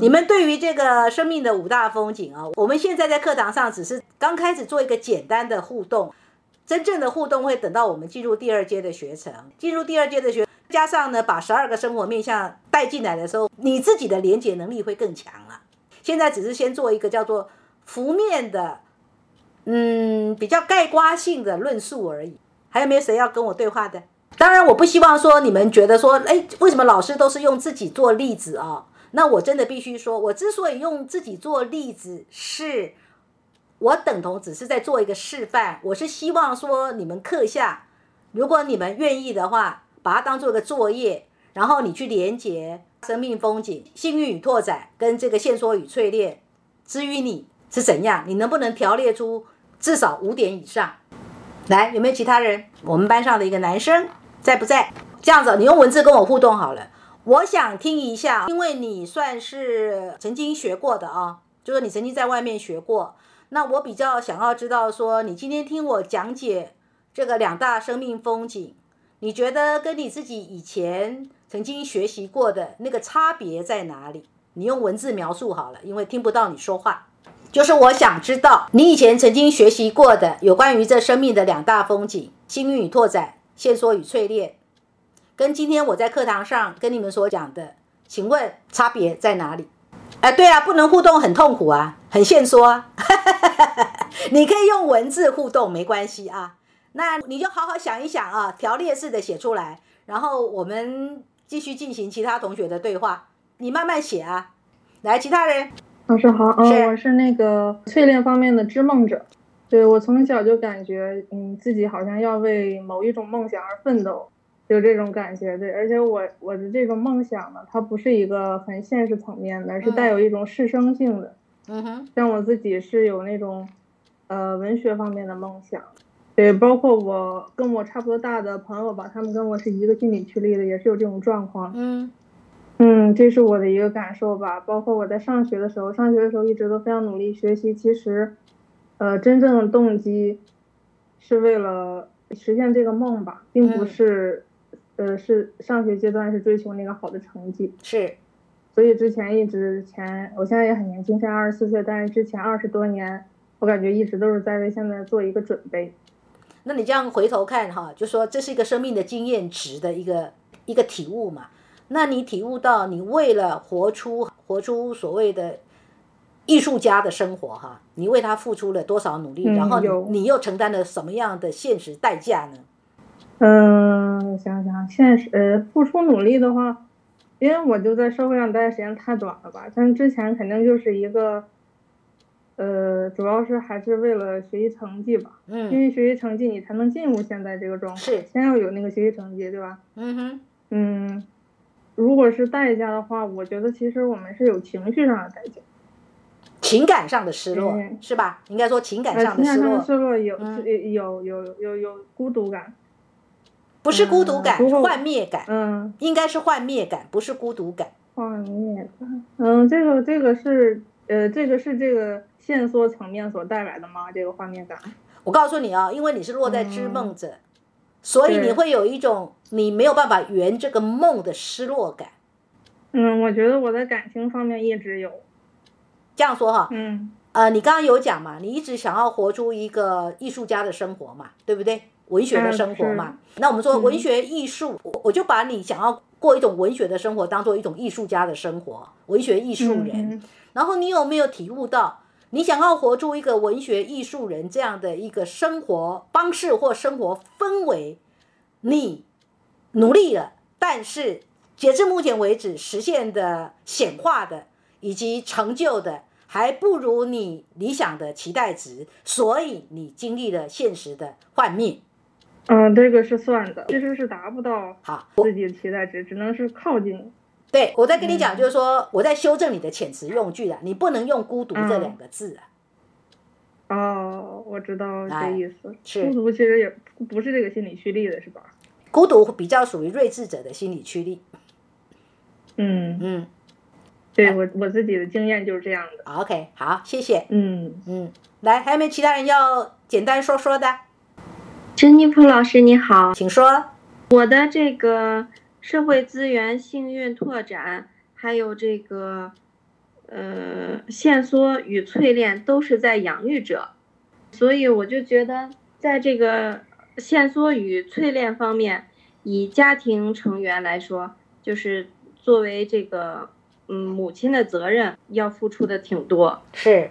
你们对于这个生命的五大风景啊，我们现在在课堂上只是刚开始做一个简单的互动，真正的互动会等到我们进入第二阶的学程，进入第二阶的学，加上呢把十二个生活面向带进来的时候，你自己的连接能力会更强了。现在只是先做一个叫做浮面的，嗯，比较概括性的论述而已。还有没有谁要跟我对话的？当然，我不希望说你们觉得说，哎，为什么老师都是用自己做例子啊？那我真的必须说，我之所以用自己做例子，是我等同只是在做一个示范。我是希望说，你们课下，如果你们愿意的话，把它当做一个作业，然后你去连接生命风景、幸运与拓展跟这个线索与淬炼，至于你是怎样，你能不能条列出至少五点以上？来，有没有其他人？我们班上的一个男生在不在？这样子，你用文字跟我互动好了。我想听一下，因为你算是曾经学过的啊，就是你曾经在外面学过。那我比较想要知道，说你今天听我讲解这个两大生命风景，你觉得跟你自己以前曾经学习过的那个差别在哪里？你用文字描述好了，因为听不到你说话。就是我想知道你以前曾经学习过的有关于这生命的两大风景：幸运与拓展，线索与淬炼。跟今天我在课堂上跟你们所讲的，请问差别在哪里？哎，对啊，不能互动很痛苦啊，很限缩啊。你可以用文字互动，没关系啊。那你就好好想一想啊，条列式的写出来，然后我们继续进行其他同学的对话。你慢慢写啊。来，其他人，老师好，嗯，我是那个淬炼方面的织梦者。对我从小就感觉，嗯，自己好像要为某一种梦想而奋斗。有这种感觉，对，而且我我的这种梦想呢，它不是一个很现实层面的，而是带有一种师生性的。嗯哼，像我自己是有那种，呃，文学方面的梦想，对，包括我跟我差不多大的朋友吧，他们跟我是一个心理区立的，也是有这种状况。嗯，嗯，这是我的一个感受吧。包括我在上学的时候，上学的时候一直都非常努力学习，其实，呃，真正的动机是为了实现这个梦吧，并不是。呃，是上学阶段是追求那个好的成绩，是，所以之前一直前，我现在也很年轻，现在二十四岁，但是之前二十多年，我感觉一直都是在为现在做一个准备。那你这样回头看哈，就说这是一个生命的经验值的一个一个体悟嘛？那你体悟到你为了活出活出所谓的艺术家的生活哈，你为他付出了多少努力，然后你又承担了什么样的现实代价呢？嗯，想想现实，呃，付出努力的话，因为我就在社会上待的时间太短了吧。但之前肯定就是一个，呃，主要是还是为了学习成绩吧。嗯。因为学习成绩，你才能进入现在这个状态。是。先要有那个学习成绩，对吧？嗯哼。嗯，如果是代价的话，我觉得其实我们是有情绪上的代价。情感上的失落是吧？应该说情感上的失落。情感上的失落有有有有有孤独感。不是孤独感，幻灭感。嗯，应该是幻灭感，不是孤独感。幻灭感。嗯，这个这个是呃，这个是这个线索层面所带来的吗？这个幻灭感。我告诉你啊，因为你是落在织梦者，所以你会有一种你没有办法圆这个梦的失落感。嗯，我觉得我在感情方面一直有。这样说哈。嗯。呃，你刚刚有讲嘛，你一直想要活出一个艺术家的生活嘛，对不对？文学的生活嘛，那我们说文学艺术，我我就把你想要过一种文学的生活当做一种艺术家的生活，文学艺术人。然后你有没有体悟到，你想要活出一个文学艺术人这样的一个生活方式或生活氛围，你努力了，但是截至目前为止实现的显化的以及成就的。还不如你理想的期待值，所以你经历了现实的幻灭。嗯，这个是算的，其实是达不到好自己的期待值，只能是靠近。对我在跟你讲，就是说我在修正你的遣词用句了，你不能用孤独这两个字啊。哦，我知道这意思。是孤独其实也不是这个心理驱力的，是吧？孤独比较属于睿智者的心理驱力。嗯嗯。对我我自己的经验就是这样的。OK，好，谢谢。嗯嗯，来，还有没有其他人要简单说说的？珍妮普老师你好，请说。我的这个社会资源幸运拓展，还有这个呃，线索与淬炼都是在养育者，所以我就觉得，在这个线索与淬炼方面，以家庭成员来说，就是作为这个嗯母亲的责任，要付出的挺多，是。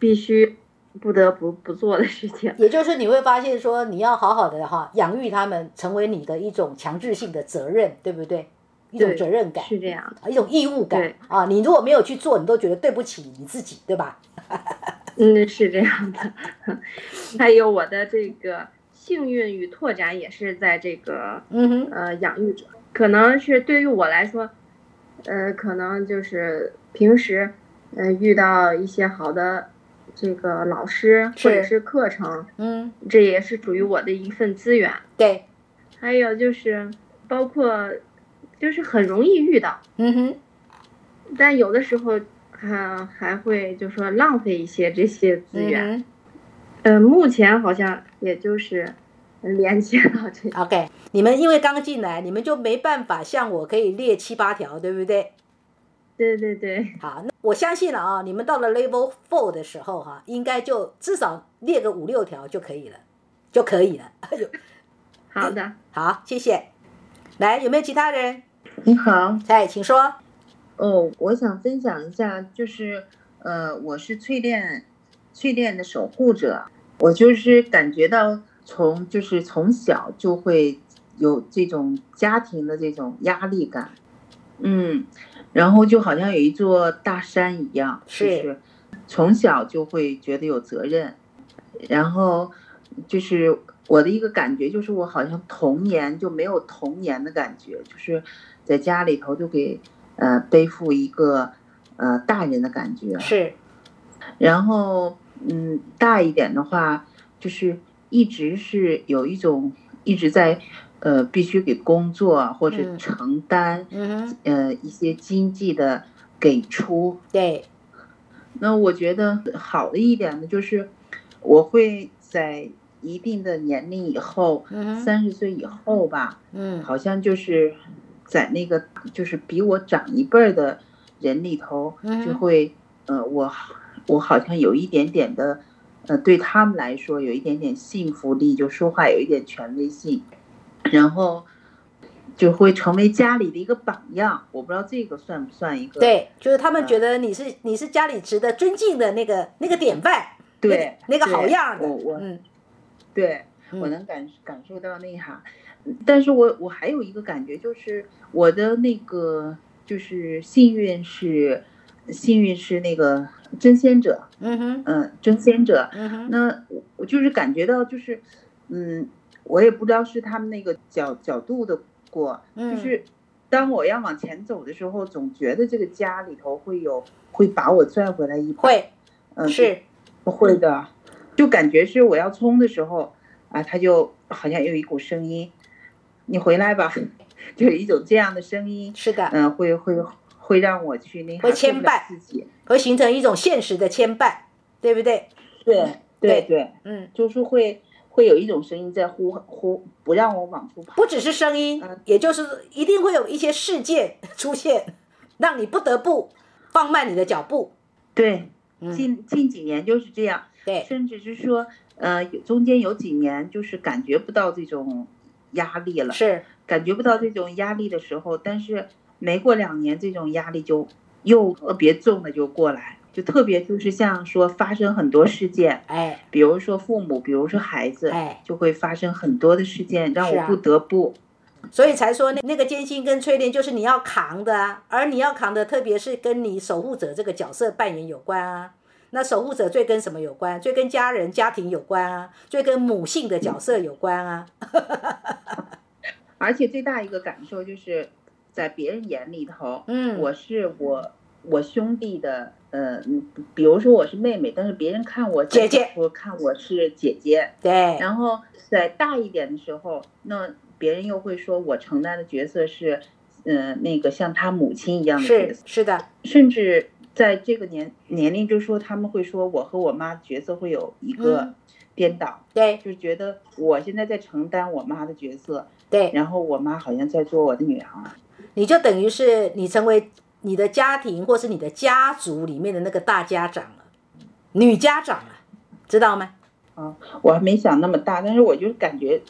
必须不得不不做的事情。也就是你会发现说，你要好好的哈养育他们，成为你的一种强制性的责任，对不对？一种责任感是这样的，一种义务感啊！你如果没有去做，你都觉得对不起你自己，对吧？嗯，是这样的。还有我的这个幸运与拓展也是在这个嗯哼呃养育者，可能是对于我来说，呃，可能就是平时呃遇到一些好的这个老师或者是课程，嗯，这也是属于我的一份资源。对，还有就是包括。就是很容易遇到，嗯哼，但有的时候还还会就说浪费一些这些资源，嗯，目前好像也就是连接到这。OK，你们因为刚进来，你们就没办法像我可以列七八条，对不对？对对对。好，那我相信了啊，你们到了 Level Four 的时候哈，应该就至少列个五六条就可以了，就可以了。好的，好，谢谢。来，有没有其他人？你好，哎，请说。哦，我想分享一下，就是呃，我是淬炼，淬炼的守护者。我就是感觉到从就是从小就会有这种家庭的这种压力感，嗯，然后就好像有一座大山一样，是从小就会觉得有责任，然后就是。我的一个感觉就是，我好像童年就没有童年的感觉，就是在家里头就给呃背负一个呃大人的感觉。是。然后嗯，大一点的话，就是一直是有一种一直在呃必须给工作或者承担呃一些经济的给出。对。那我觉得好的一点呢，就是我会在。一定的年龄以后，三十岁以后吧，嗯，好像就是在那个就是比我长一辈儿的人里头，就会呃，我我好像有一点点的呃，对他们来说有一点点信服力，就说话有一点权威性，然后就会成为家里的一个榜样。我不知道这个算不算一个？对，就是他们觉得你是你是家里值得尊敬的那个那个典范，对，那个好样的，我我嗯。对，我能感感受到那哈，但是我我还有一个感觉，就是我的那个就是幸运是幸运是那个争先者，嗯哼，嗯，真仙者，嗯哼，那我就是感觉到就是，嗯，我也不知道是他们那个角角度的过，就是当我要往前走的时候，总觉得这个家里头会有会把我拽回来一把，会，嗯，是，不会的。就感觉是我要冲的时候啊，他就好像有一股声音，你回来吧，就有一种这样的声音。是的，嗯，会会会让我去那会牵绊自己，会形成一种现实的牵绊，对不对？对对对，嗯，就是会会有一种声音在呼呼，不让我往出跑。不只是声音，也就是一定会有一些事件 出现，让你不得不放慢你的脚步。对，近近几年就是这样。对，甚至是说，呃，中间有几年就是感觉不到这种压力了，是感觉不到这种压力的时候，但是没过两年，这种压力就又特别重的就过来，就特别就是像说发生很多事件，哎，比如说父母，比如说孩子，哎，就会发生很多的事件，让我不得不，所以才说那那个艰辛跟淬炼就是你要扛的啊，而你要扛的，特别是跟你守护者这个角色扮演有关啊。那守护者最跟什么有关？最跟家人、家庭有关啊，最跟母性的角色有关啊。而且最大一个感受就是，在别人眼里头，嗯，我是我我兄弟的，呃，比如说我是妹妹，但是别人看我姐姐，我看我是姐姐，对。然后在大一点的时候，那别人又会说我承担的角色是，嗯，那个像他母亲一样的角色，是的，甚至。在这个年年龄，就说他们会说我和我妈角色会有一个颠倒，对，就是觉得我现在在承担我妈的角色，对，然后我妈好像在做我的女儿，你就等于是你成为你的家庭或是你的家族里面的那个大家长了，女家长了，知道吗？啊，我还没想那么大，但是我就感觉，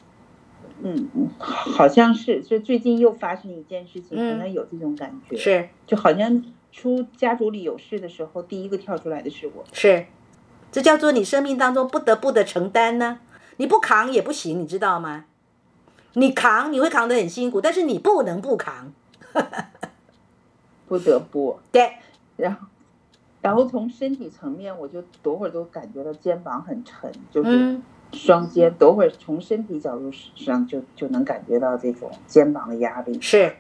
嗯，好像是，就最近又发生一件事情，可能有这种感觉，是，就好像出家族里有事的时候，第一个跳出来的是我，是，这叫做你生命当中不得不的承担呢，你不扛也不行，你知道吗？你扛你会扛得很辛苦，但是你不能不扛。不得不对，然后，然后从身体层面，我就多会儿都感觉到肩膀很沉，就是双肩，多会儿从身体角度上就就能感觉到这种肩膀的压力，是，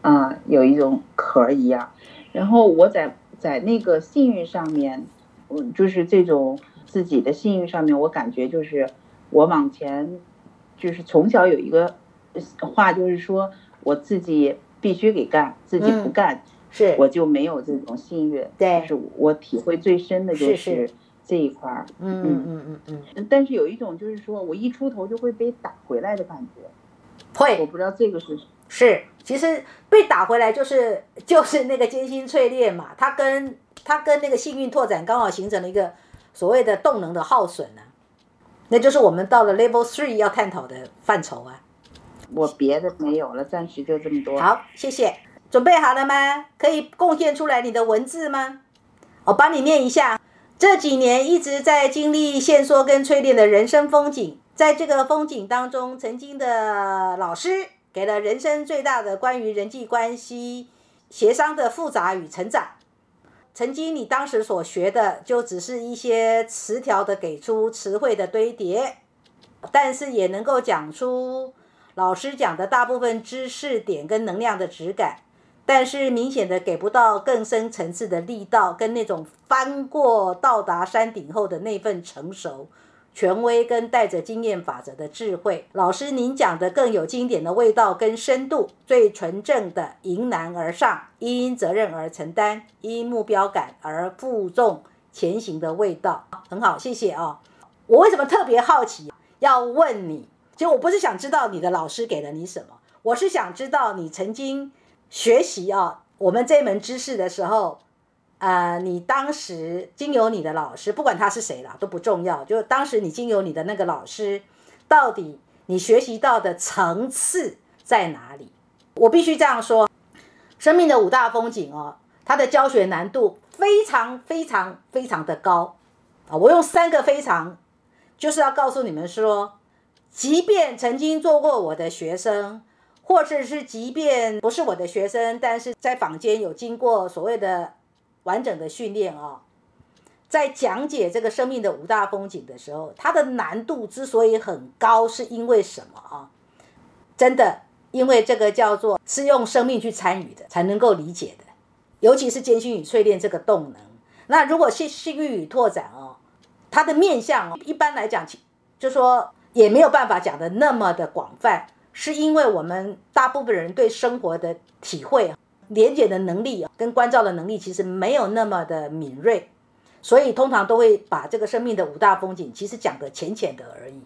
啊，有一种壳一样。然后我在在那个幸运上面，嗯，就是这种自己的幸运上面，我感觉就是我往前，就是从小有一个话，就是说我自己必须给干，自己不干。是，我就没有这种幸运。对，是我体会最深的就是这一块儿。嗯嗯嗯嗯嗯。但是有一种就是说我一出头就会被打回来的感觉。会。我不知道这个是。是，其实被打回来就是 就是那个艰辛淬炼嘛，它跟它跟那个幸运拓展刚好形成了一个所谓的动能的耗损呢，那就是我们到了 Level Three 要探讨的范畴啊。我别的没有了，暂时就这么多。好，谢谢。准备好了吗？可以贡献出来你的文字吗？我帮你念一下。这几年一直在经历线索跟淬炼的人生风景，在这个风景当中，曾经的老师给了人生最大的关于人际关系协商的复杂与成长。曾经你当时所学的就只是一些词条的给出词汇的堆叠，但是也能够讲出老师讲的大部分知识点跟能量的质感。但是明显的给不到更深层次的力道，跟那种翻过到达山顶后的那份成熟、权威跟带着经验法则的智慧。老师，您讲的更有经典的味道跟深度，最纯正的迎难而上，因责任而承担，因目标感而负重前行的味道，很好，谢谢啊。我为什么特别好奇要问你？其实我不是想知道你的老师给了你什么，我是想知道你曾经。学习啊，我们这门知识的时候，呃，你当时经由你的老师，不管他是谁了都不重要，就当时你经由你的那个老师，到底你学习到的层次在哪里？我必须这样说，生命的五大风景哦，它的教学难度非常非常非常的高啊！我用三个非常，就是要告诉你们说，即便曾经做过我的学生。或者是即便不是我的学生，但是在坊间有经过所谓的完整的训练啊，在讲解这个生命的五大风景的时候，它的难度之所以很高，是因为什么啊？真的，因为这个叫做是用生命去参与的，才能够理解的。尤其是艰辛与淬炼这个动能，那如果是幸运与拓展哦，它的面向哦一般来讲，就说也没有办法讲的那么的广泛。是因为我们大部分人对生活的体会、连接的能力跟关照的能力其实没有那么的敏锐，所以通常都会把这个生命的五大风景其实讲的浅浅的而已。